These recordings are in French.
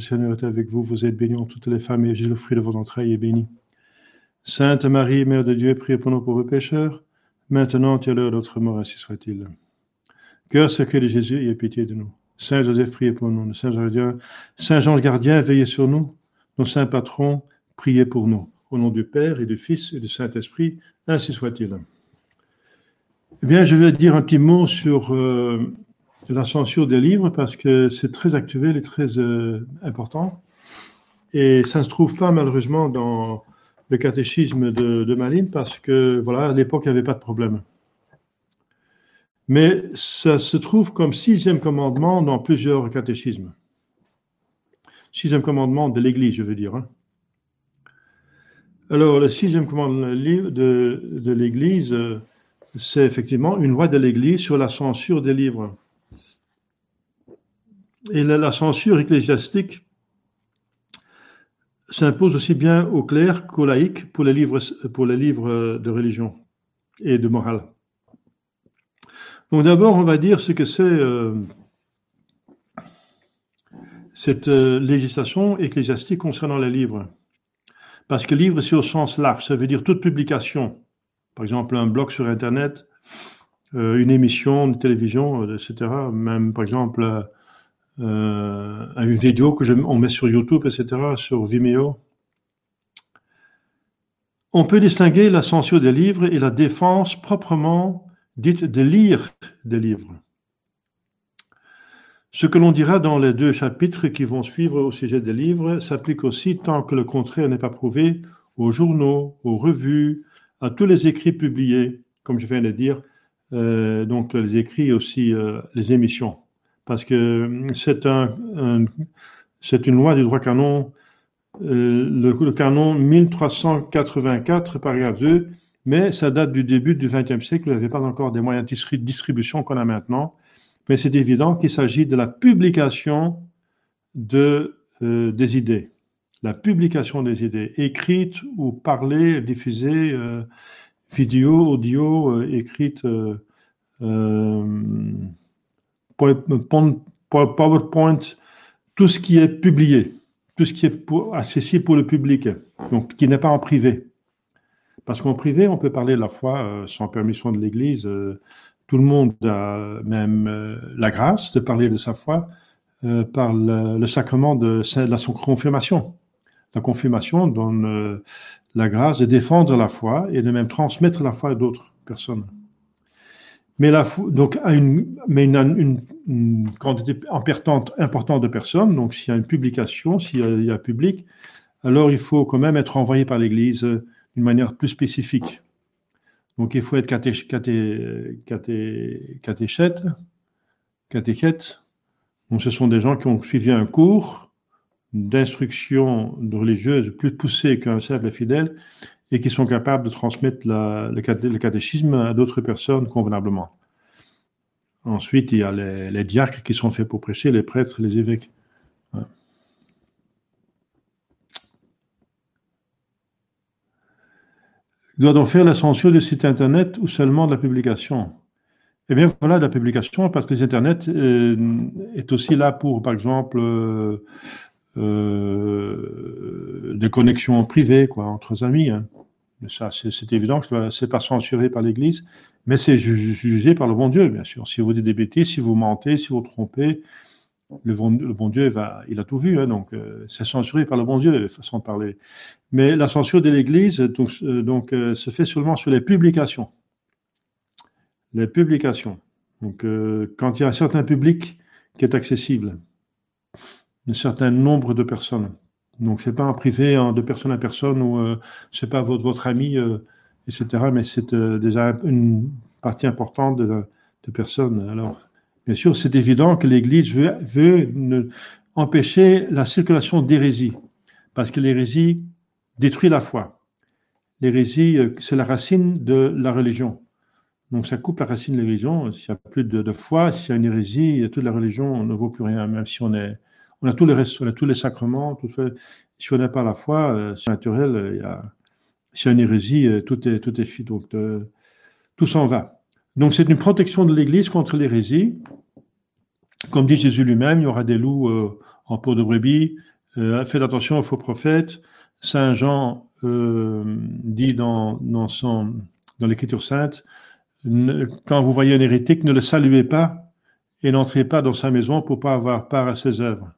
Seigneur est avec vous. Vous êtes bénie entre toutes les femmes et Jésus, le fruit de vos entrailles, est béni. Sainte Marie, Mère de Dieu, priez pour nous pauvres pécheurs, maintenant et à l'heure de notre mort, ainsi soit-il. Cœur sacré de Jésus, ayez pitié de nous. Saint Joseph, priez pour nous. Saint Jean, Saint Jean le gardien, veillez sur nous. Nos saints patrons, priez pour nous. Au nom du Père et du Fils et du Saint-Esprit, ainsi soit-il. Eh bien, je vais dire un petit mot sur euh, la censure des livres parce que c'est très actuel et très euh, important. Et ça ne se trouve pas malheureusement dans le catéchisme de, de Malines parce que, voilà, à l'époque, il n'y avait pas de problème. Mais ça se trouve comme sixième commandement dans plusieurs catéchismes. Sixième commandement de l'Église, je veux dire. Hein. Alors, le sixième commandement de, de l'Église, euh, c'est effectivement une loi de l'Église sur la censure des livres. Et la, censure ecclésiastique s'impose aussi bien aux clercs qu'aux laïcs pour les livres, de religion et de morale. Donc d'abord, on va dire ce que c'est euh, cette euh, législation ecclésiastique concernant les livres. Parce que livre, c'est au sens large, ça veut dire toute publication. Par exemple, un blog sur Internet, euh, une émission de télévision, etc. Même, par exemple, euh, une vidéo que je, on met sur YouTube, etc., sur Vimeo. On peut distinguer la censure des livres et la défense proprement dite de lire des livres. Ce que l'on dira dans les deux chapitres qui vont suivre au sujet des livres s'applique aussi tant que le contraire n'est pas prouvé aux journaux, aux revues, à tous les écrits publiés, comme je viens de dire, euh, donc les écrits aussi, euh, les émissions parce que euh, c'est un, une loi du droit canon, euh, le, canon 1384, paragraphe 2, mais ça date du début du XXe siècle, il n'y avait pas encore des moyens de distribution qu'on a maintenant, mais c'est évident qu'il s'agit de la publication de, euh, des idées, la publication des idées, écrites ou parlées, diffusées, vidéo, audio, écrites. PowerPoint, tout ce qui est publié, tout ce qui est accessible pour le public, donc qui n'est pas en privé. Parce qu'en privé, on peut parler de la foi euh, sans permission de l'Église. Euh, tout le monde a même euh, la grâce de parler de sa foi par le, sacrement de, de, la confirmation. La confirmation donne la grâce de défendre la foi et de même transmettre la foi à d'autres personnes. Mais, la, donc, mais une, une, quantité importante, de personnes, donc s'il y a une publication, s'il y, a public, alors il faut quand même être envoyé par l'Église d'une manière plus spécifique. Donc il faut être caté, caté, caté, catéchète, catéchète. Donc ce sont des gens qui ont suivi un cours d'instruction religieuse plus poussé qu'un simple fidèle et qui sont capables de transmettre le, catéchisme à d'autres personnes convenablement. Ensuite, il y a les, diacres qui sont faits pour prêcher, les prêtres, les évêques. Doit-on faire la censure du site Internet ou seulement de la publication? Eh bien, voilà, de la publication, parce que les Internet euh, est aussi là pour, par exemple, euh, euh, des connexions privées, quoi, entre amis. Hein. Ça, c'est évident que ce n'est pas censuré par l'Église, mais c'est jugé par le bon Dieu, bien sûr. Si vous dites des bêtises, si vous mentez, si vous trompez, le bon, Dieu, va, il a tout vu, hein, donc euh, c'est censuré par le bon Dieu, de façon de parler. Mais la censure de l'Église donc, euh, donc se fait seulement sur les publications. Les publications. Donc, quand il y a un certain public qui est accessible, un certain nombre de personnes. Donc, c'est pas un privé hein, de personne à personne ou euh, c'est pas votre, votre ami, euh, etc. Mais c'est euh, déjà une partie importante de, personnes. Alors, bien sûr, c'est évident que l'Église veut, empêcher la circulation d'hérésie, parce que l'hérésie détruit la foi. L'hérésie, c'est la racine de la religion. Donc, ça coupe la racine de la religion. S'il n'y a plus de foi, s'il y a une hérésie, toute la religion ne vaut plus rien, même si on est on a tous les on a tous les sacrements, tout fait. Si on n'a pas la foi, euh, c'est naturel, euh, y a, a une hérésie, euh, tout est, tout est fait, donc tout s'en va. Donc c'est une protection de l'Église contre l'hérésie. Comme dit Jésus lui-même, il y aura des loups en peau de brebis. Euh, faites attention aux faux prophètes. Saint Jean euh, dit dans, dans l'Écriture sainte, quand vous voyez un hérétique, ne le saluez pas et n'entrez pas dans sa maison pour pas avoir part à ses œuvres.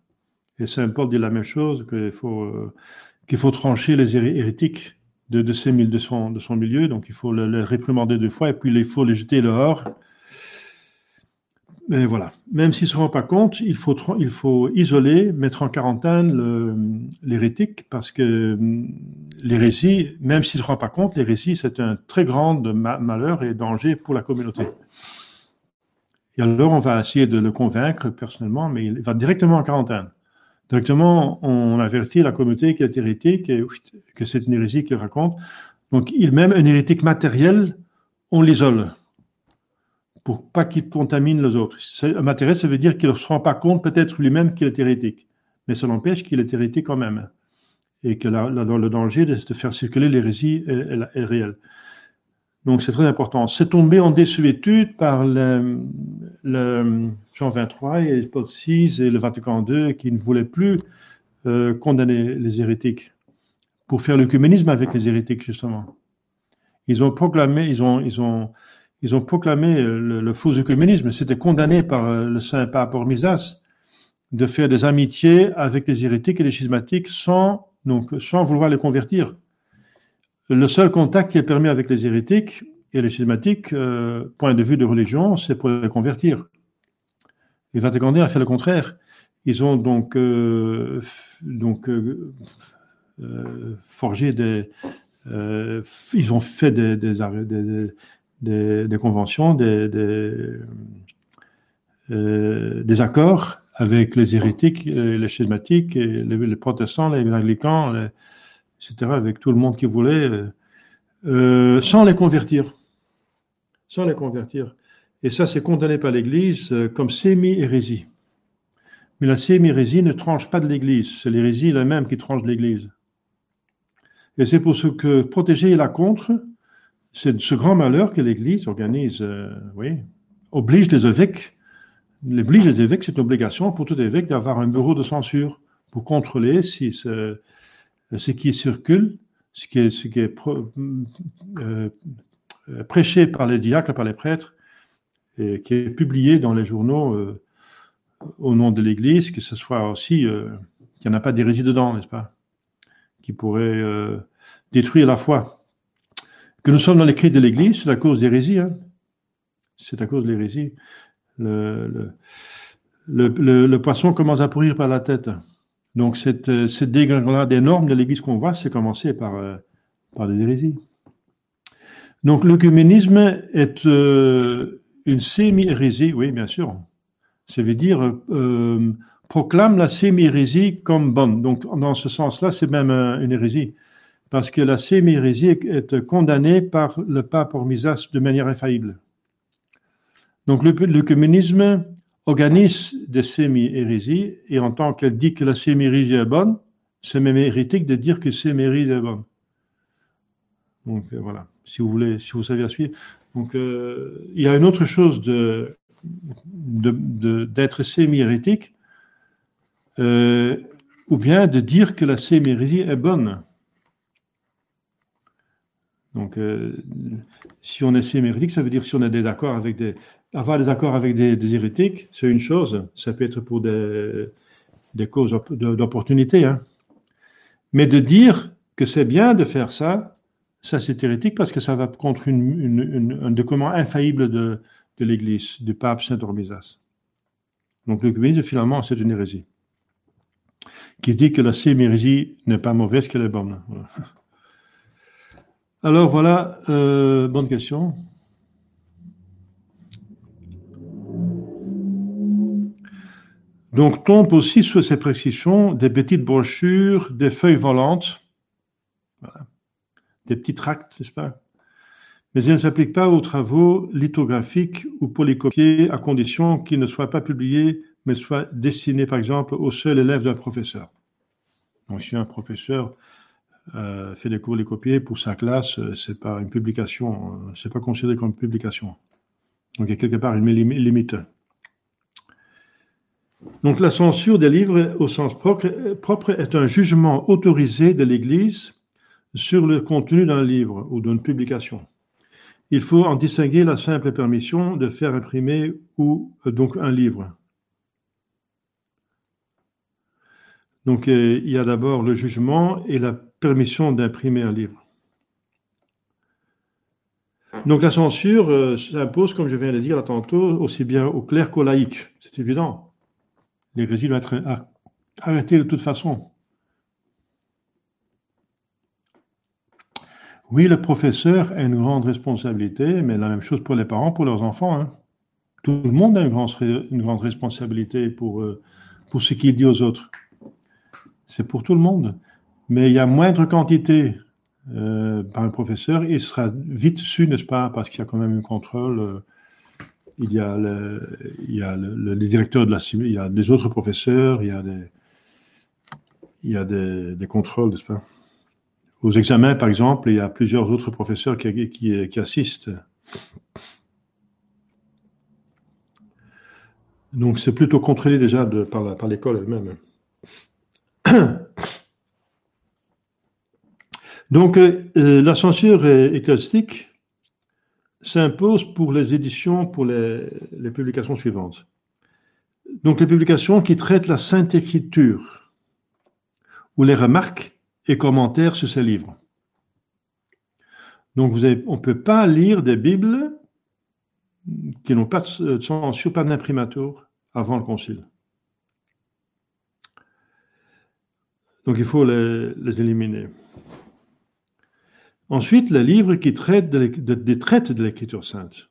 Et Saint Paul dit la même chose, qu'il faut, euh, qu'il faut trancher les hérétiques de, son, milieu, donc il faut les réprimander deux fois et puis il faut les jeter dehors mais voilà, même s'il ne se rend pas compte, il faut, isoler, mettre en quarantaine l'hérétique, parce que hum, l'hérésie, même s'il ne se rend pas compte, l'hérésie, c'est un très grand malheur et danger pour la communauté. Et alors, on va essayer de le convaincre personnellement, mais il va directement en quarantaine. Directement, on avertit la communauté qu'il est hérétique et que c'est une hérésie qu'il raconte. Donc, il même un hérétique matériel, on l'isole pour pas qu'il contamine les autres. Un matériel, ça veut dire qu'il ne se rend pas compte peut-être lui-même qu'il est hérétique, mais ça n'empêche qu'il est hérétique quand même. Et que le danger de faire circuler l'hérésie est, réel. Donc c'est très important. C'est tombé en désuétude par le, Jean 23 et Paul VI et le Vatican II qui ne voulaient plus euh, condamner les hérétiques pour faire l'œcuménisme avec les hérétiques justement. Ils ont proclamé, ils ont, ils ont ils ont proclamé euh, le, faux œcuménisme. C'était condamné par euh, le saint pape Ormisas de faire des amitiés avec les hérétiques et les schismatiques sans, donc, sans vouloir les convertir. Le seul contact qui est permis avec les hérétiques et les schismatiques, euh, point de vue de religion, c'est pour les convertir. Et Vatican II a fait le contraire. Ils ont donc, donc forgé des, ils ont fait des, des, conventions, des, euh, accords avec les hérétiques, euh, les schismatiques, les, protestants, les anglicans, etc., avec tout le monde qui voulait, euh, sans les convertir. Sans les convertir. Et ça, c'est condamné par l'Église comme sémi-hérésie. Mais la sémi-hérésie ne tranche pas de l'Église. C'est l'hérésie elle-même qui tranche de l'Église. Et c'est pour ce que protéger la contre, c'est ce grand malheur que l'Église organise, euh, oui, oblige les évêques, oblige les évêques, c'est une obligation pour tout évêque d'avoir un bureau de censure pour contrôler si ce, ce qui circule, ce qui est, ce qui est euh, prêché par les diacres, par les prêtres, et qui est publié dans les journaux euh, au nom de l'Église, que ce soit aussi qu'il n'y en a pas d'hérésie dedans, n'est-ce pas, qui pourrait détruire la foi que nous sommes dans les cris de l'Église, c'est à cause d'hérésie. Hein. C'est à cause de l'hérésie. Le, le, le, poisson commence à pourrir par la tête. Donc cette, cette dégringolade énorme de l'Église qu'on voit, c'est commencé par, euh, par des hérésies. Donc l'œcuménisme est euh, une sémi-hérésie, oui, bien sûr. Ça veut dire euh, proclame la sémi-hérésie comme bonne. Donc dans ce sens-là, c'est même une hérésie parce que la sémi-hérésie est condamnée par le pape Ormisas de manière infaillible. Donc le, communisme organise des sémi-hérésies et en tant qu'elle dit que la sémi-hérésie est bonne, c'est même hérétique de dire que sémi-hérésie est bonne. Donc euh, voilà, si vous voulez, si vous savez à suivre. Donc euh, il y a une autre chose de d'être sémi-hérétique, euh, ou bien de dire que la sémi-hérésie est bonne. Donc, si on est sémérétique, ça veut dire si on a des accords avec des, avoir des accords avec des, hérétiques, c'est une chose. Ça peut être pour des, causes d'opportunité. Hein. Mais de dire que c'est bien de faire ça, ça c'est hérétique parce que ça va contre une, un document infaillible de, de l'Église, du pape Saint Ormisas. Donc l'œcuménisme, finalement, c'est une hérésie. Qui dit que la sémérésie n'est pas mauvaise, qu'elle est bonne. Alors voilà, euh, bonne question. Donc tombe aussi sur ces précisions des petites brochures, des feuilles volantes, des petits tracts, n'est-ce pas? Mais elles ne s'appliquent pas aux travaux lithographiques ou polycopiés à condition qu'ils ne soient pas publiés, mais soient destinés par exemple au seul élève d'un professeur. Donc si un professeur euh, fait des cours les copier pour sa classe, euh, c'est pas une publication, euh, c'est pas considéré comme une publication. Donc il y a quelque part une limite. Donc la censure des livres au sens propre, est un jugement autorisé de l'Église sur le contenu d'un livre ou d'une publication. Il faut en distinguer la simple permission de faire imprimer ou donc un livre. Donc euh, il y a d'abord le jugement et la permission d'imprimer un livre. Donc la censure euh, s'impose, comme je viens de dire tantôt, aussi bien au clerc qu'au laïc. C'est évident. L'hérésie doit être arrêtée de toute façon. Oui, le professeur a une grande responsabilité, mais la même chose pour les parents, pour leurs enfants. Hein. Tout le monde a une grande, responsabilité pour, euh, pour ce qu'il dit aux autres. C'est pour tout le monde. Mais il y a moindre quantité euh, par un professeur, il sera vite su, n'est-ce pas, parce qu'il y a quand même un contrôle. Euh, il y a, le, il y a le, directeur de la il y a des autres professeurs, il y a des, il y a des, contrôles, n'est-ce pas? Aux examens, par exemple, il y a plusieurs autres professeurs qui, qui, qui assistent. Donc c'est plutôt contrôlé déjà de, par l'école elle-même. Donc, euh, la censure ecclésiastique s'impose pour les éditions, pour les, publications suivantes. Donc, les publications qui traitent la Sainte Écriture, ou les remarques et commentaires sur ces livres. Donc, on ne peut pas lire des Bibles qui n'ont pas de censure, pas d'imprimatur avant le Concile. Donc il faut les, éliminer. Ensuite, les livres qui traitent de, des traites de l'Écriture sainte.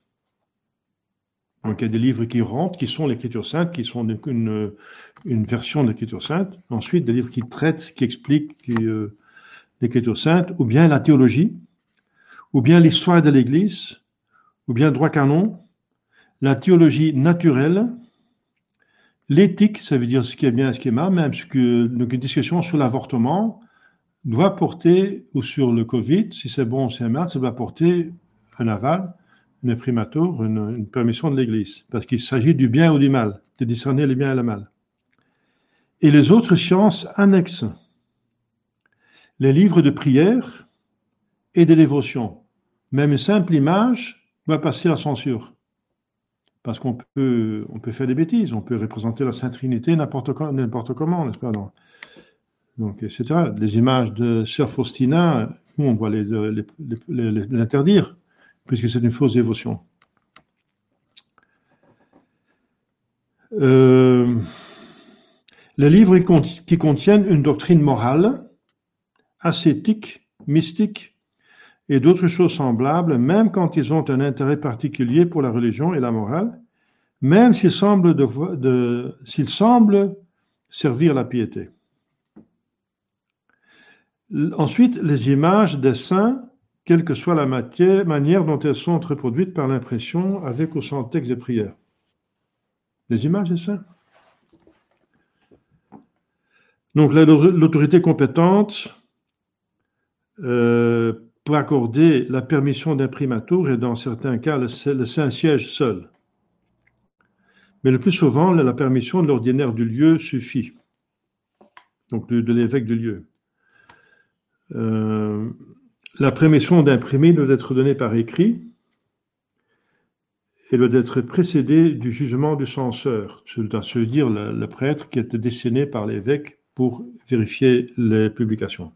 Donc il y a des livres qui rentrent, qui sont l'Écriture sainte, qui sont une, version de l'Écriture sainte. Ensuite, des livres qui traitent, qui expliquent euh, l'Écriture sainte, ou bien la théologie, ou bien l'histoire de l'Église, ou bien le droit canon, la théologie naturelle, L'éthique, ça veut dire ce qui est bien et ce qui est mal, même que donc une discussion sur l'avortement doit porter, ou sur le Covid, si c'est bon ou c'est mal, ça doit porter un aval, un imprimatur, une, permission de l'Église, parce qu'il s'agit du bien ou du mal, de discerner le bien et le mal. Et les autres sciences annexes, les livres de prière et de dévotion, même une simple image doit passer la censure. Parce qu'on peut, on peut faire des bêtises, on peut représenter la Sainte Trinité n'importe comment, n'est-ce pas Donc, etc. Les images de Sœur Faustina, nous, on doit les, puisque c'est une fausse dévotion. Euh, les livres qui contiennent une doctrine morale, ascétique, mystique, et d'autres choses semblables, même quand ils ont un intérêt particulier pour la religion et la morale, même s'ils semblent servir la piété. Ensuite, les images des saints, quelle que soit la matière, manière dont elles sont reproduites par l'impression, avec ou sans texte et prière. Les images des saints. Donc l'autorité compétente pour accorder la permission d'imprimatur et dans certains cas le, Saint-Siège seul. Mais le plus souvent, la permission de l'ordinaire du lieu suffit, donc de, l'évêque du lieu. Euh, la permission d'imprimer doit être donnée par écrit et doit être précédée du jugement du censeur, c'est-à-dire le, le prêtre qui est désigné par l'évêque pour vérifier les publications.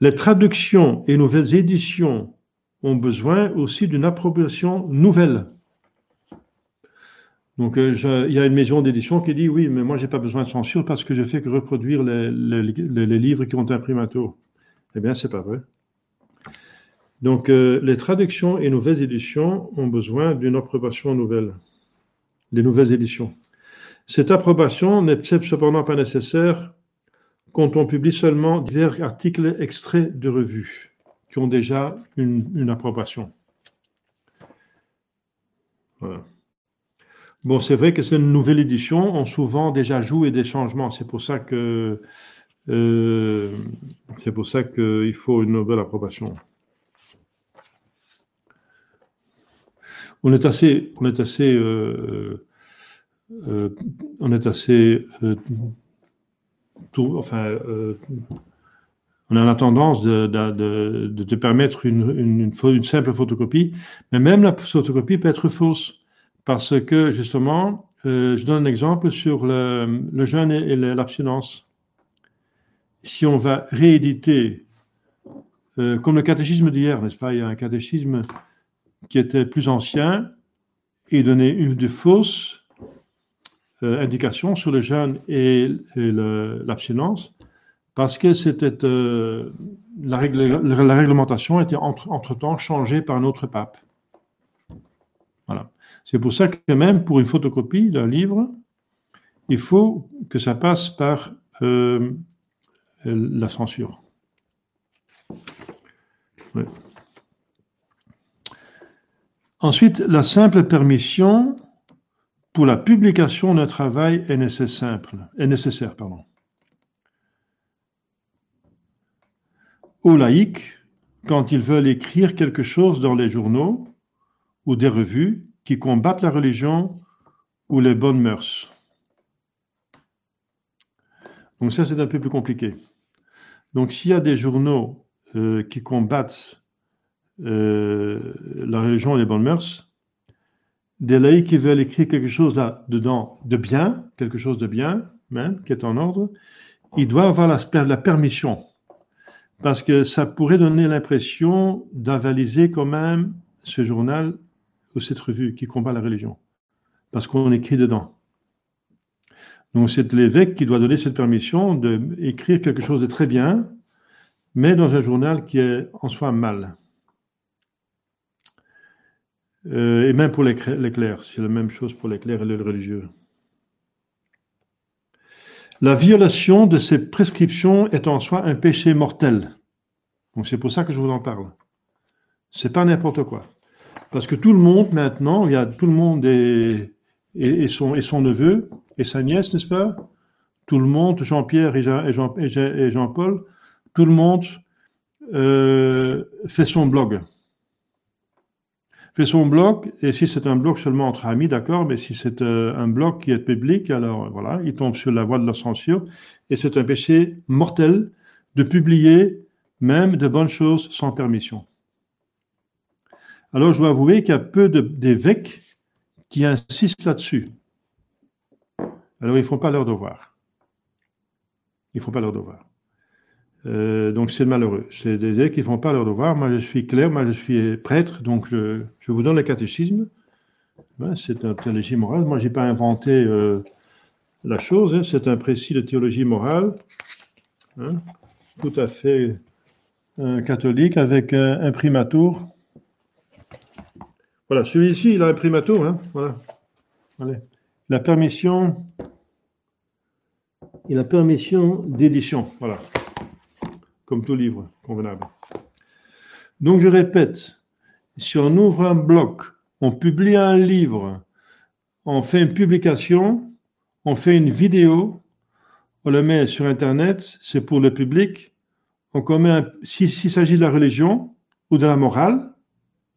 Les traductions et nouvelles éditions ont besoin aussi d'une appropriation nouvelle. Donc, euh, il y a une maison d'édition qui dit oui, mais moi, j'ai pas besoin de censure parce que je fais que reproduire les, livres qui ont un primato. Eh bien, c'est pas vrai. Donc, euh, les traductions et nouvelles éditions ont besoin d'une approbation nouvelle. Les nouvelles éditions. Cette approbation n'est cependant pas nécessaire quand on publie seulement divers articles extraits de revues qui ont déjà une, approbation. Bon, c'est vrai que ces nouvelles éditions ont souvent déjà joué des changements. C'est pour ça que euh, c'est pour ça qu'il faut une nouvelle approbation. On est assez, on est assez euh, on est assez, enfin, on a la tendance de, te permettre une, simple photocopie, mais même la photocopie peut être fausse, parce que justement, je donne un exemple sur le, jeûne et l'abstinence. Si on va rééditer, comme le catéchisme d'hier, n'est-ce pas? Il y a un catéchisme qui était plus ancien et donnait une de fausses euh, indications sur le jeûne et, l'abstinence parce que c'était euh, la, la, réglementation était entre, temps changée par un autre pape. C'est pour ça que même pour une photocopie d'un livre, il faut que ça passe par euh, la censure. Ensuite, la simple permission pour la publication d'un travail est nécessaire. Est. Aux laïcs, quand ils veulent écrire quelque chose dans les journaux ou des revues qui combattent la religion ou les bonnes mœurs. Donc ça, c'est un peu plus compliqué. Donc s'il y a des journaux euh, qui combattent euh, la religion et les bonnes mœurs, des laïcs qui veulent écrire quelque chose là-dedans de bien, quelque chose de bien, même, qui est en ordre, ils doivent avoir la, la permission. Parce que ça pourrait donner l'impression d'avaliser quand même ce journal cette revue qui combat la religion. Parce qu'on écrit dedans. Donc c'est l'évêque qui doit donner cette permission d'écrire quelque chose de très bien, mais dans un journal qui est en soi mal. Euh, et même pour les, clercs, c'est la même chose pour les clercs et les religieux. La violation de ces prescriptions est en soi un péché mortel. Donc c'est pour ça que je vous en parle. C'est pas n'importe quoi. Parce que tout le monde maintenant, il y a tout le monde et, son, neveu et sa nièce, n'est-ce pas? Tout le monde, Jean-Pierre et Jean-Paul, Jean, tout le monde euh, fait son blog fait son blog, et si c'est un blog seulement entre amis, d'accord, mais si c'est euh, un blog qui est public, alors voilà, il tombe sur la voie de la censure, et c'est un péché mortel de publier même de bonnes choses sans permission. Alors je dois avouer qu'il y a peu d'évêques qui insistent là-dessus. Alors ils ne font pas leur devoir. Ils ne font pas leur devoir. Euh, donc c'est malheureux. C'est des élèves qui ne font pas leur devoir. Moi je suis clair, moi je suis prêtre, donc je, vous donne le catéchisme. Ben, c'est un théologie morale. Moi je n'ai pas inventé euh, la chose, hein. c'est un précis de théologie morale, hein. tout à fait euh, catholique avec un imprimatur. Voilà, celui-ci il a un imprimatur, hein. voilà. La permission, il a permission d'édition, voilà comme tout livre convenable. Donc je répète, si on ouvre un blog, on publie un livre, on fait une publication, on fait une vidéo, on le met sur Internet, c'est pour le public, on commet s'il s'agit de la religion ou de la morale,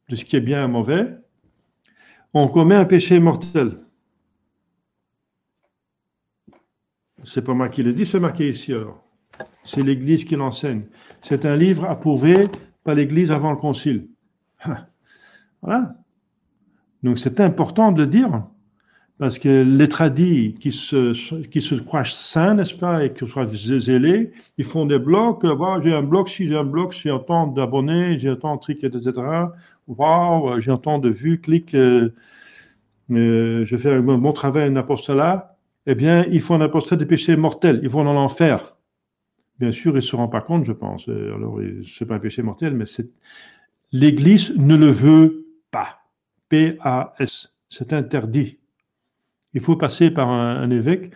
de ce qui est bien et mauvais, on commet un péché mortel. C'est pas moi qui le dis, c'est marqué ici alors. C'est l'Église qui l'enseigne. C'est un livre approuvé par l'Église avant le Concile. Voilà. Donc c'est important de le dire, parce que les tradis qui se, croient saints, n'est-ce pas, et qui soient zélés, ils font des blocs, j'ai un bloc, si j'ai un bloc, j'ai autant d'abonnés, j'ai autant de trucs, etc. Waouh, j'ai autant de vues, clics, euh, euh, je fais un bon travail, un apostolat. Eh bien, ils font un apostolat de péché mortel, ils vont dans l'enfer. Bien sûr, il ne se rend pas compte, je pense. Euh, alors, ce n'est pas un péché mortel, mais l'Église ne le veut pas. P-A-S. C'est interdit. Il faut passer par un, évêque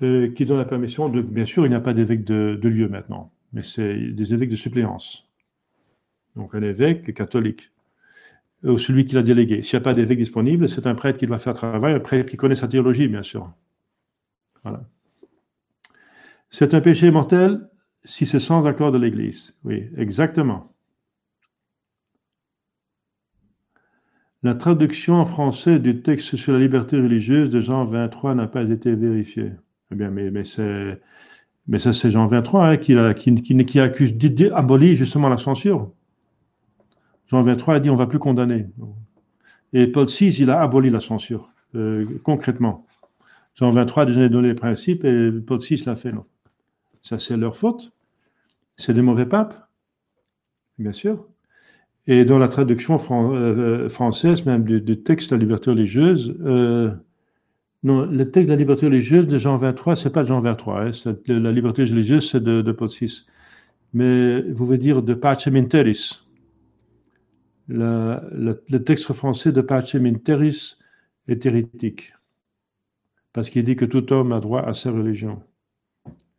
qui donne la permission de. Bien sûr, il n'y a pas d'évêque de, lieu maintenant, mais c'est des évêques de suppléance. Donc, un évêque catholique ou celui qui l'a délégué. S'il n'y a pas d'évêque disponible, c'est un prêtre qui doit faire travail, un prêtre qui connaît sa théologie, bien sûr. Voilà. C'est un péché mortel si c'est sans accord de l'Église. Oui, exactement. La traduction en français du texte sur la liberté religieuse de Jean 23 n'a pas été vérifiée. Eh bien, mais, mais c'est, ça, c'est Jean 23 hein, qui, qui, qui, accuse d'abolir justement la censure. Jean 23 a dit on va plus condamner. Et Paul VI, il a aboli la censure, euh, concrètement. Jean 23 a déjà donné les principes et Paul VI l'a fait. Non. Ça, c'est leur faute. C'est des mauvais papes, bien sûr. Et dans la traduction euh, française, même du, texte de la liberté religieuse, euh, non, le texte de la liberté religieuse de Jean 23, c'est pas de Jean 23. Hein, la liberté religieuse, c'est de, de, Paul VI. Mais vous voulez dire de Pacem Interis. Le, texte français de Pacem Interis est hérétique. Parce qu'il dit que tout homme a droit à sa religion.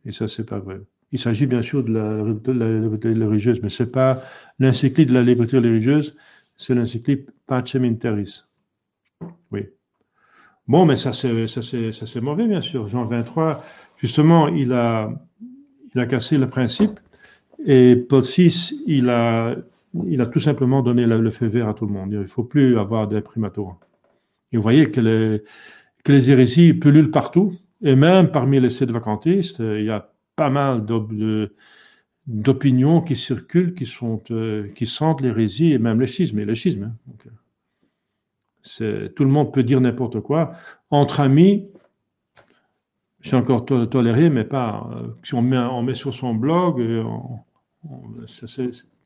Et ça, c'est pas vrai. Il s'agit bien sûr de la, liberté religieuse, mais c'est pas l'encyclique de la liberté religieuse, c'est l'encyclique Pacem Interis. Oui. Bon, mais ça c'est, ça c'est, ça c'est mauvais, bien sûr. Jean 23, justement, il a, il a cassé le principe et Paul VI, il a, il a tout simplement donné le, feu vert à tout le monde. Il ne faut plus avoir d'imprimatur. Et vous voyez que les, hérésies pullulent partout, et même parmi les sept vacantistes, il y a pas mal d'opinions qui circulent, qui, sont, euh, sentent l'hérésie et même le schisme. Et le schisme hein. tout le monde peut dire n'importe quoi. Entre amis, c'est encore toléré, mais pas. Euh, si on met, sur son blog, euh,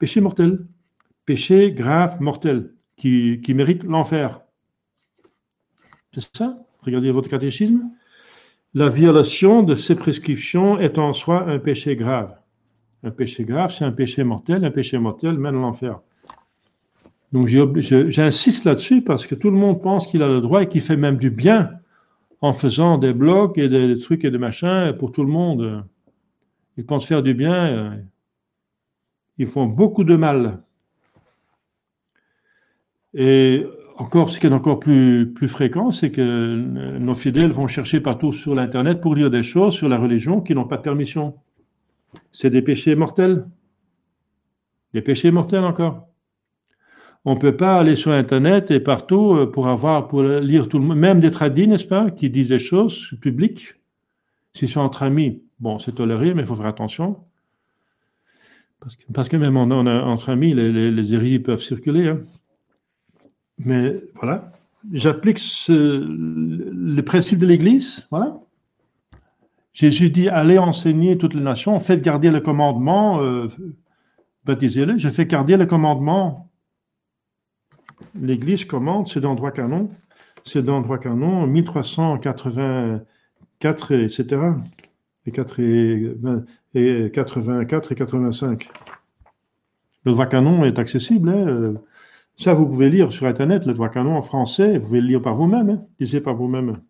péché mortel. Péché grave, mortel, qui, mérite l'enfer. C'est ça? Regardez votre catéchisme. La violation de ces prescriptions est en soi un péché grave. Un péché grave, c'est un péché mortel. Un péché mortel mène à l'enfer. Donc j'insiste là-dessus parce que tout le monde pense qu'il a le droit et qu'il fait même du bien en faisant des blogs et des, trucs et des machins pour tout le monde. Ils pensent faire du bien. Ils font beaucoup de mal. Et encore, ce qui est encore plus, plus fréquent, c'est que nos fidèles vont chercher partout sur l'Internet pour lire des choses sur la religion qui n'ont pas de permission. C'est des péchés mortels. Des péchés mortels encore. On ne peut pas aller sur Internet et partout euh, pour avoir, pour lire tout le monde, même des tradis, n'est-ce pas, qui disent des choses publiques. Si c'est entre amis, bon, c'est toléré, mais il faut faire attention. Parce que, même entre amis, les, les, peuvent circuler. Hein. Mais voilà, j'applique ce, les principes de l'Église. Voilà. Jésus dit allez enseigner toutes les nations, faites garder le commandement, euh, baptisez-les. Je fais garder le commandement. L'Église commande, c'est dans le droit canon, c'est dans le droit canon 1384, etc. Et, 4 et, et 84 et 85. Le droit canon est accessible. Hein, euh, ça, vous pouvez lire sur Internet le droit canon en français, vous pouvez le lire par vous-même, hein, lisez par vous-même.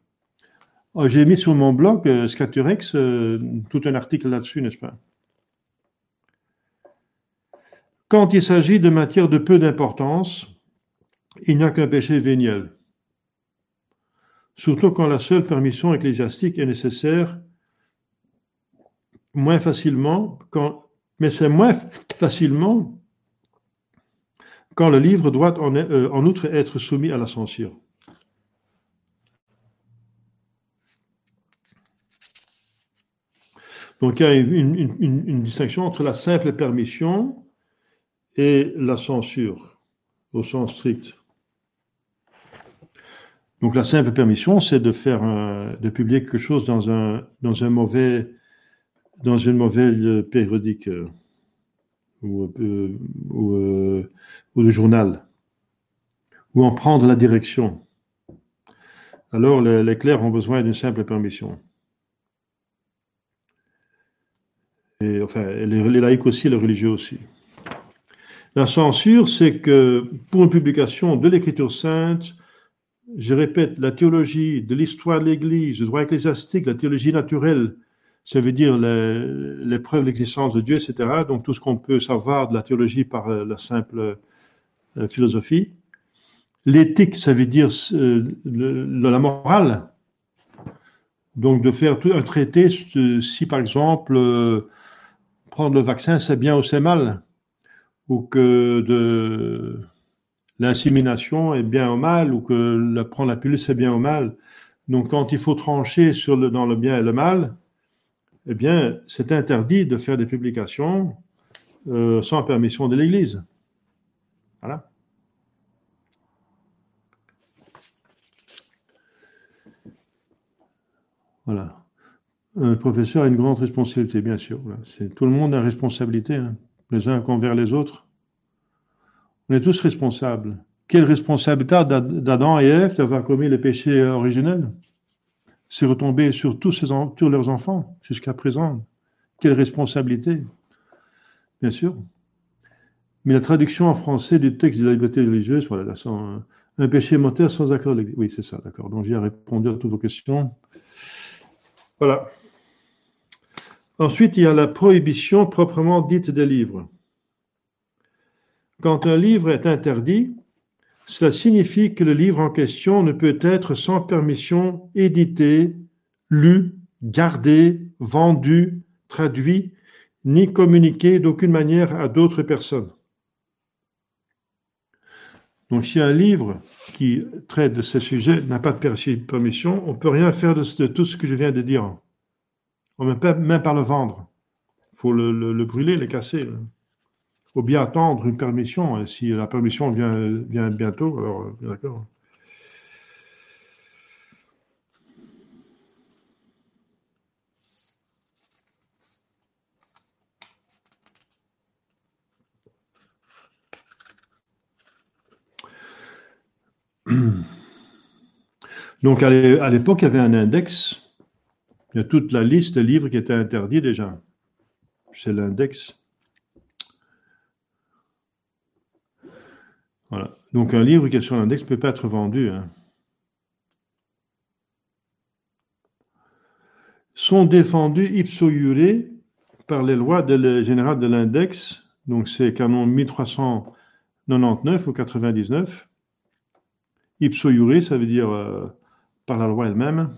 Oh, j'ai mis sur mon blog euh, Scaturex euh, tout un article là-dessus, n'est-ce pas? Quand il s'agit de matière de peu d'importance, il n'y a qu'un péché véniel. Surtout quand la seule permission ecclésiastique est nécessaire, moins facilement, quand, mais c'est moins facilement quand le livre doit euh, en, outre être soumis à la censure. Donc il y a une, distinction entre la simple permission et la censure, au sens strict. Donc la simple permission, c'est de faire de publier quelque chose dans un, dans un mauvais, dans une mauvaise périodique. Euh, ou, euh, euh, le journal, ou en prendre la direction. Alors les, clercs ont besoin d'une simple permission. Et, enfin, les, les laïcs aussi, les religieux aussi. La censure, c'est que pour une publication de l'Écriture sainte, je répète, la théologie de l'histoire de l'Église, le droit ecclésiastique, la théologie naturelle, ça veut dire les, preuves de l'existence de Dieu, etc. Donc tout ce qu'on peut savoir de la théologie par euh, la simple euh, philosophie. L'éthique, ça veut dire euh, la morale. Donc de faire un traité si par exemple prendre le vaccin c'est bien ou c'est mal, ou que l'insémination est bien ou mal, ou que prendre la pilule c'est bien ou mal. Donc quand il faut trancher le, dans le bien et le mal, eh bien c'est interdit de faire des publications euh, sans permission de l'Église. Voilà. Voilà. Un professeur a une grande responsabilité, bien sûr. C'est, tout le monde a responsabilité, hein. les uns envers les autres. On est tous responsables. Quelle responsabilité d'Adam et Ève d'avoir commis le péché originel C'est retombé sur tous, leurs enfants jusqu'à présent. Quelle responsabilité Bien sûr. Mais la traduction en français du texte de la liberté religieuse, voilà, un péché mortel sans accord. Oui, c'est ça, d'accord. Donc j'ai répondu à toutes vos questions. Voilà. Ensuite, il y a la prohibition proprement dite des livres. Quand un livre est interdit, cela signifie que le livre en question ne peut être sans permission édité, lu, gardé, vendu, traduit, ni communiqué d'aucune manière à d'autres personnes. Donc si un livre qui traite de ce sujet n'a pas de permission, on ne peut rien faire de, tout ce que je viens de dire. On ne peut même pas le vendre. Il faut le, brûler, le casser. Ou bien attendre une permission. Si la permission vient, vient bientôt, alors euh, d'accord. Donc à l'époque, il y avait un index. Il y a toute la liste de livres qui étaient interdits déjà. C'est l'index. Donc un livre qui est sur l'index ne peut pas être vendu. Hein. Sont défendus ipso iure par les lois générales de l'index, donc c'est canon 1399 ou 99. Ipso iure, ça veut dire euh, par la loi elle-même,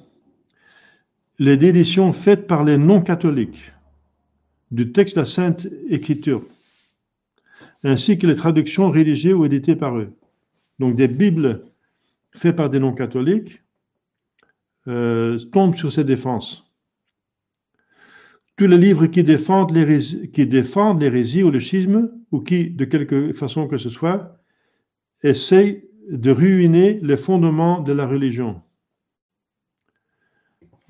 les déditions faites par les non-catholiques du texte de la Sainte Écriture, ainsi que les traductions rédigées ou éditées par eux. Donc des Bibles faites par des non-catholiques euh, tombent sur ces défenses. Tous les livres qui défendent l'hérésie, ou le schisme, ou qui, de quelque façon que ce soit, essayent de ruiner les fondements de la religion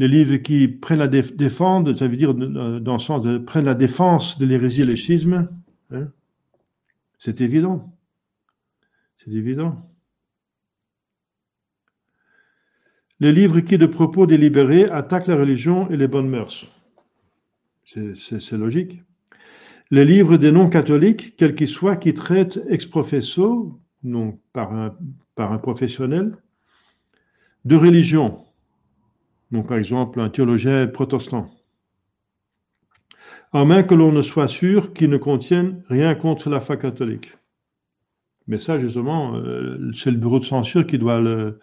les livres qui prennent la défense, ça veut dire dans le sens de prennent la défense de l'hérésie et le schisme, hein. C'est évident. C'est évident. Les livres qui, de propos délibérés, attaquent la religion et les bonnes mœurs. C'est logique. Les livres des non-catholiques, quels qu'ils soient, qui traitent ex professo, non par un, par un professionnel, de religion, donc, par exemple, un théologien protestant. À moins que l'on ne soit sûr qu'il ne contienne rien contre la foi catholique. Mais ça, justement, euh, c'est le bureau de censure qui doit le,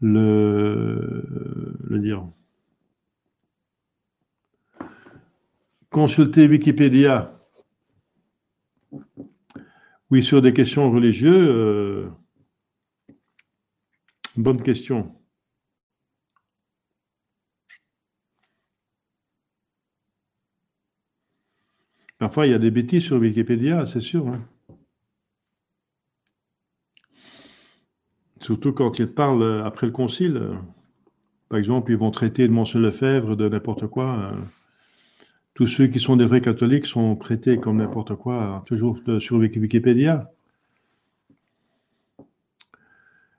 le, le dire. Consultez Wikipédia. Oui, sur des questions religieuses, euh, bonne question. Parfois, il y a des bêtises sur Wikipédia, c'est sûr. Hein. Surtout quand ils parlent euh, après le concile. Par exemple, ils vont traiter de Monsieur Lefebvre de n'importe quoi. Euh. Tous ceux qui sont des vrais catholiques sont traités comme n'importe quoi, toujours sur Wikipédia.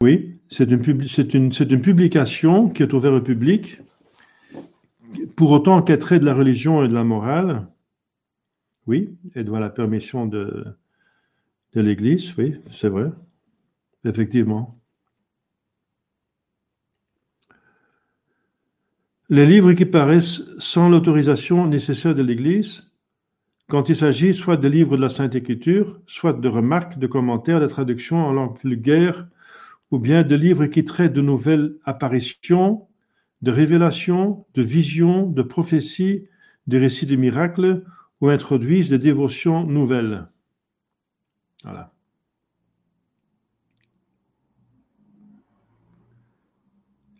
Oui, c'est une, une, une, publication qui est ouverte au public, pour autant qu'elle traite de la religion et de la morale, oui, elle doit la permission de, de l'Église, oui, c'est vrai, effectivement. Les livres qui paraissent sans l'autorisation nécessaire de l'Église, quand il s'agit soit de livres de la Sainte Écriture, soit de remarques, de commentaires, de traductions en langue vulgaire, ou bien de livres qui traitent de nouvelles apparitions, de révélations, de visions, de prophéties, de récits de miracles, ou introduisent des dévotions nouvelles.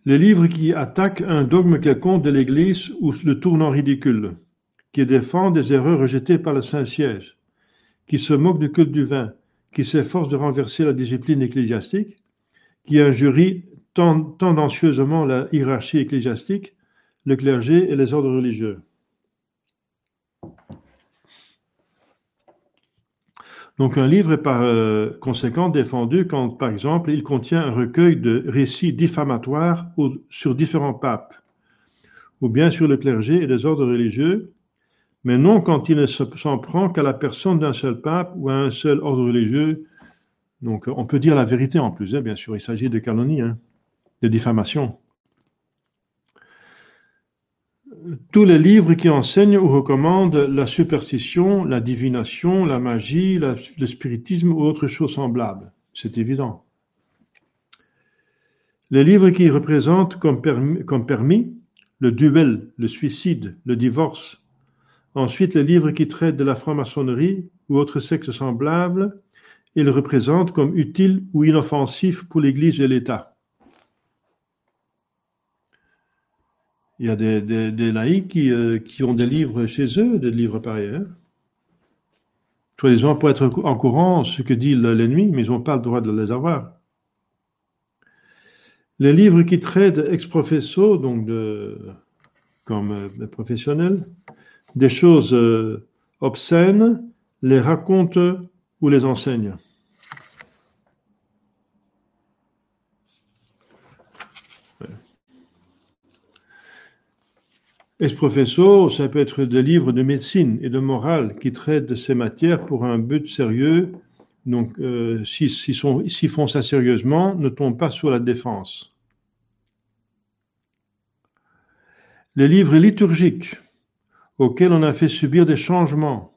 Les livres qui attaquent un dogme quelconque de l'Église ou le tournent en ridicule, qui défendent des erreurs rejetées par le Saint-Siège, qui se moquent du culte du vin, qui s'efforcent de renverser la discipline ecclésiastique, qui injurient tendancieusement la hiérarchie ecclésiastique, le clergé et les ordres religieux. Donc un livre est par euh, conséquent défendu quand, par exemple, il contient un recueil de récits diffamatoires sur différents papes, ou bien sur le clergé et les ordres religieux, mais non quand il ne s'en prend qu'à la personne d'un seul pape ou à un seul ordre religieux. Donc on peut dire la vérité en plus, hein, bien sûr, il s'agit de calomnie, hein, de diffamation tous les livres qui enseignent ou recommandent la superstition, la divination, la magie, le spiritisme ou autre chose semblable. C'est évident. Les livres qui représentent comme permis, le duel, le suicide, le divorce. Ensuite, les livres qui traitent de la franc-maçonnerie ou autres sectes semblables, ils représentent comme utiles ou inoffensifs pour l'Église et l'État. Il y a des, laïcs qui, euh, qui, ont des livres chez eux, des livres pareils. Hein. Soi-disant pour être en courant ce que dit l'ennemi, mais ils n'ont pas le droit de les avoir. Les livres qui traitent ex professo, donc de, comme euh, professionnels, des choses euh, obscènes, les racontent ou les enseignent. Ex-professo, ça peut être des livres de médecine et de morale qui traitent de ces matières pour un but sérieux. Donc, euh, s'ils font ça sérieusement, ne tombent pas sur la défense. Les livres liturgiques auxquels on a fait subir des changements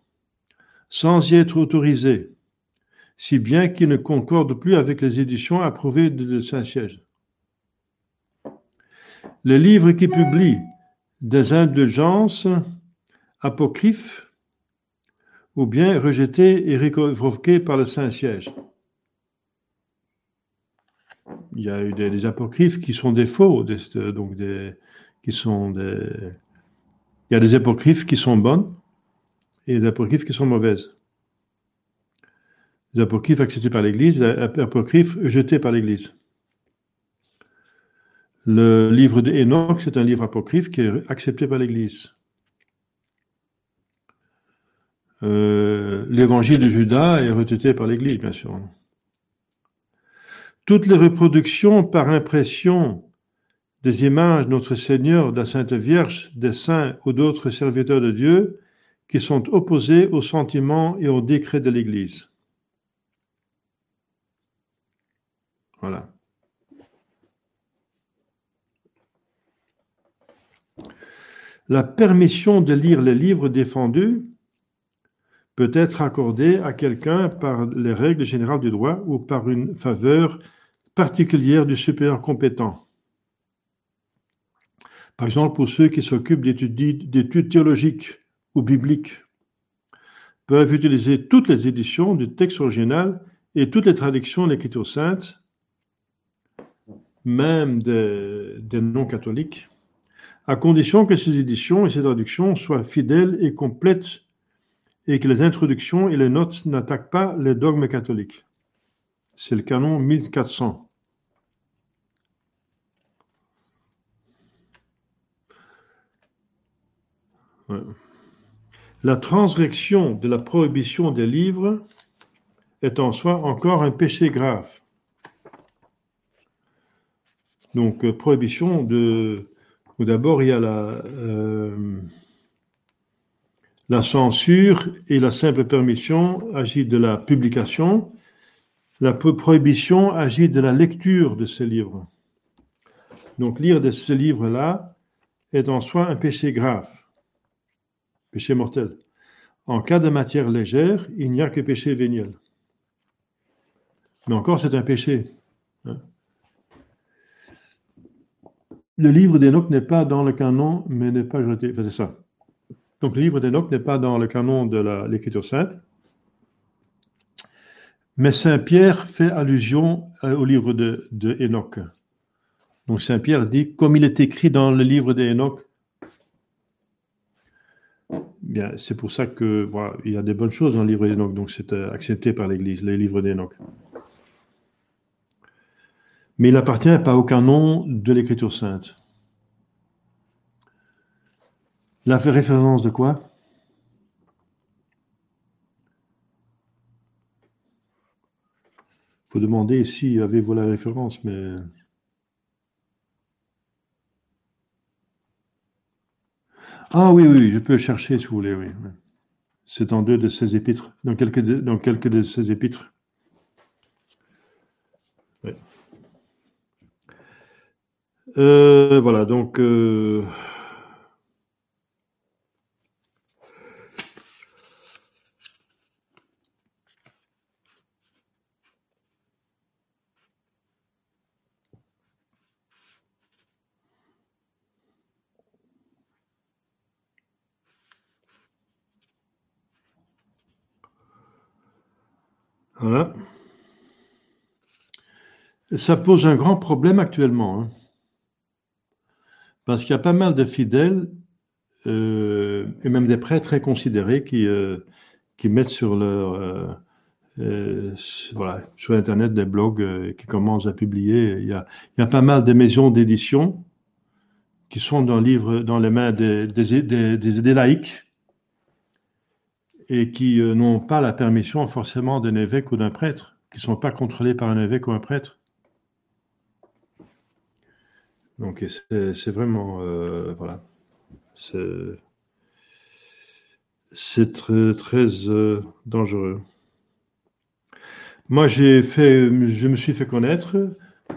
sans y être autorisé, si bien qu'ils ne concordent plus avec les éditions approuvées de Saint-Siège. Les livres qui publient des indulgences apocryphes ou bien rejetées et révoquées par le Saint-Siège. Il y a eu des, apocryphes qui sont des faux, donc des, qui sont des. Il y a des apocryphes qui sont bonnes et des apocryphes qui sont mauvaises. Des apocryphes acceptés par l'Église, des apocryphes rejetés par l'Église. Le livre d'Enoch, c'est un livre apocryphe qui est accepté par l'Église. Euh, l'évangile de Judas est rejeté par l'Église, bien sûr. Toutes les reproductions par impression des images de notre Seigneur, de la Sainte Vierge, des saints ou d'autres serviteurs de Dieu qui sont opposés aux sentiments et aux décrets de l'Église. Voilà. La permission de lire les livres défendus peut être accordée à quelqu'un par les règles générales du droit ou par une faveur particulière du supérieur compétent. Par exemple, pour ceux qui s'occupent d'études théologiques ou bibliques, peuvent utiliser toutes les éditions du texte original et toutes les traductions de l'Écriture sainte, même des non-catholiques, à condition que ces éditions et ces traductions soient fidèles et complètes et que les introductions et les notes n'attaquent pas les dogmes catholiques. C'est le canon 1400. La transgression de la prohibition des livres est en soi encore un péché grave. Donc, euh, prohibition de, d'abord, il y a la, euh, la censure et la simple permission agit de la publication. La prohibition agit de la lecture de ces livres. Donc lire de ces livres-là est en soi un péché grave, péché mortel. En cas de matière légère, il n'y a que péché véniel. Mais encore, c'est un péché. Hein. Le livre d'Enoch n'est pas dans le canon, mais n'est pas jeté. c'est ça. Donc le livre d'Enoch n'est pas dans le canon de l'Écriture sainte. Mais Saint Pierre fait allusion euh, au livre de. Donc Saint Pierre dit, comme il est écrit dans le livre d'Enoch, bien, c'est pour ça que voilà, il y a des bonnes choses dans le livre d'Enoch, donc c'est euh, accepté par l'Église, les livres d'Enoch. Mais il n'appartient pas aucun nom de l'Écriture sainte. La référence de quoi? Faut demander si avez-vous la référence, mais Ah oui, oui, je peux chercher si vous voulez, oui. C'est dans deux de ces épîtres, dans quelques de, dans quelques de ces épîtres. Euh, voilà, donc euh, Voilà. Ça pose un grand problème actuellement. Hein. Parce qu'il y a pas mal de fidèles euh, et même des prêtres très considérés qui, euh, qui mettent sur leur euh, voilà, sur Internet des blogs qui commencent à publier. Il y a, il y a pas mal de maisons d'édition qui sont dans, les mains des, des, des, laïcs et qui n'ont pas la permission forcément d'un évêque ou d'un prêtre, qui ne sont pas contrôlés par un évêque ou un prêtre. Donc c'est vraiment, euh, voilà, c'est très, euh, dangereux. Moi, j'ai fait, je me suis fait connaître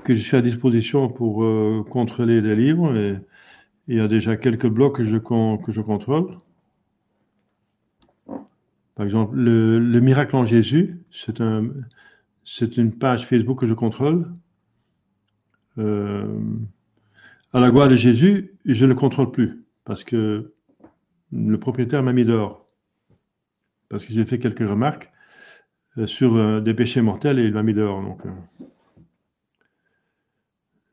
que je suis à disposition pour contrôler les livres il y a déjà quelques blocs que je, contrôle. Par exemple, le, miracle en Jésus, c'est un, c'est une page Facebook que je contrôle. Euh, à la gloire de Jésus, je ne le contrôle plus parce que le propriétaire m'a mis dehors. Parce que j'ai fait quelques remarques euh, sur euh, des péchés mortels et il m'a mis dehors. Donc,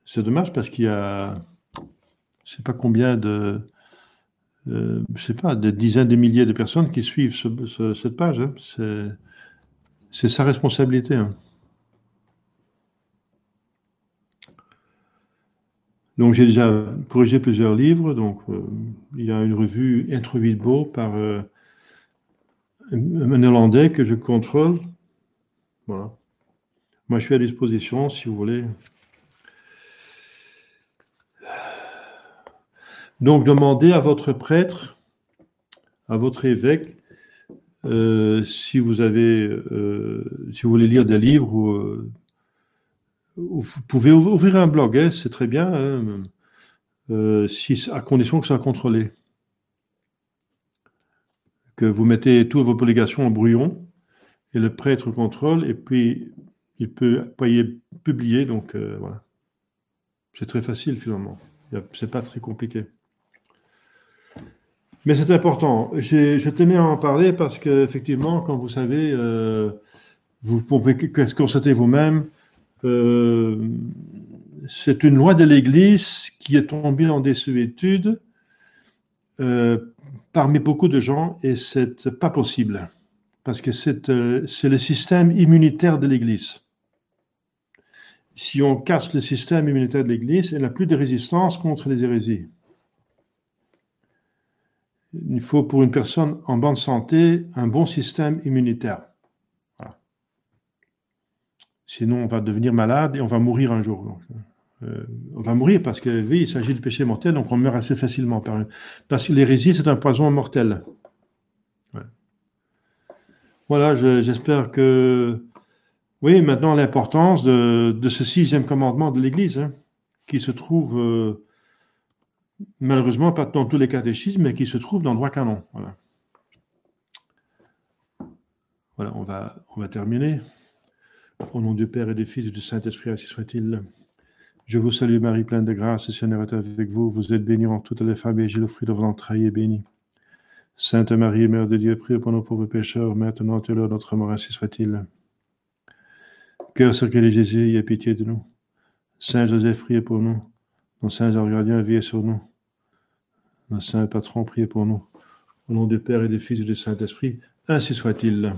c'est dommage parce qu'il y a, je ne sais pas combien de, euh, sais pas, des dizaines de milliers de personnes qui suivent cette page. Hein. C'est sa responsabilité. Hein. Donc j'ai déjà corrigé plusieurs livres. Donc euh, il y a une revue Intro par euh, un Néerlandais que je contrôle. Voilà. Moi je suis à disposition si vous voulez. Donc demandez à votre prêtre, à votre évêque, euh, si vous avez, si vous voulez lire des livres, ou, vous pouvez ouvrir un blog, hein, c'est très bien, hein, si, à condition que ça soit contrôlé. Que vous mettez toutes vos publications en brouillon et le prêtre contrôle et puis il peut publier. Donc voilà, c'est très facile finalement. C'est pas très compliqué. Mais c'est important. Je tenais à en parler parce qu'effectivement, comme vous savez, euh, vous pouvez constater vous-même, euh, c'est une loi de l'Église qui est tombée en désuétude euh, parmi beaucoup de gens et c'est pas possible parce que c'est le système immunitaire de l'Église. Si on casse le système immunitaire de l'Église, elle n'a plus de résistance contre les hérésies il faut pour une personne en bonne santé un bon système immunitaire. Sinon, on va devenir malade et on va mourir un jour. Euh, on va mourir parce que oui, il s'agit de péché mortel, donc on meurt assez facilement. Parce que l'hérésie, c'est un poison mortel. Voilà, j'espère que. Oui, maintenant l'importance de, ce sixième commandement de l'Église, hein, qui se trouve euh, malheureusement pas dans tous les catéchismes, mais qui se trouvent dans le droit canon. Voilà. On va terminer. Au nom du Père et du Fils et du Saint-Esprit, ainsi soit-il. Je vous salue Marie, pleine de grâce, le Seigneur est avec vous. Vous êtes bénie en toutes les femmes et Jésus, le fruit de vos entrailles, est béni. Sainte Marie, Mère de Dieu, prie pour nos pauvres pécheurs, maintenant et l'heure de notre mort, ainsi soit-il. Cœur sacré de Jésus, ayez pitié de nous. Saint Joseph, priez pour nous Nos saints gardiens, veillez sur nous. Nos saints patrons, priez pour nous. Au nom du Père et du Fils et du Saint-Esprit, ainsi soit-il.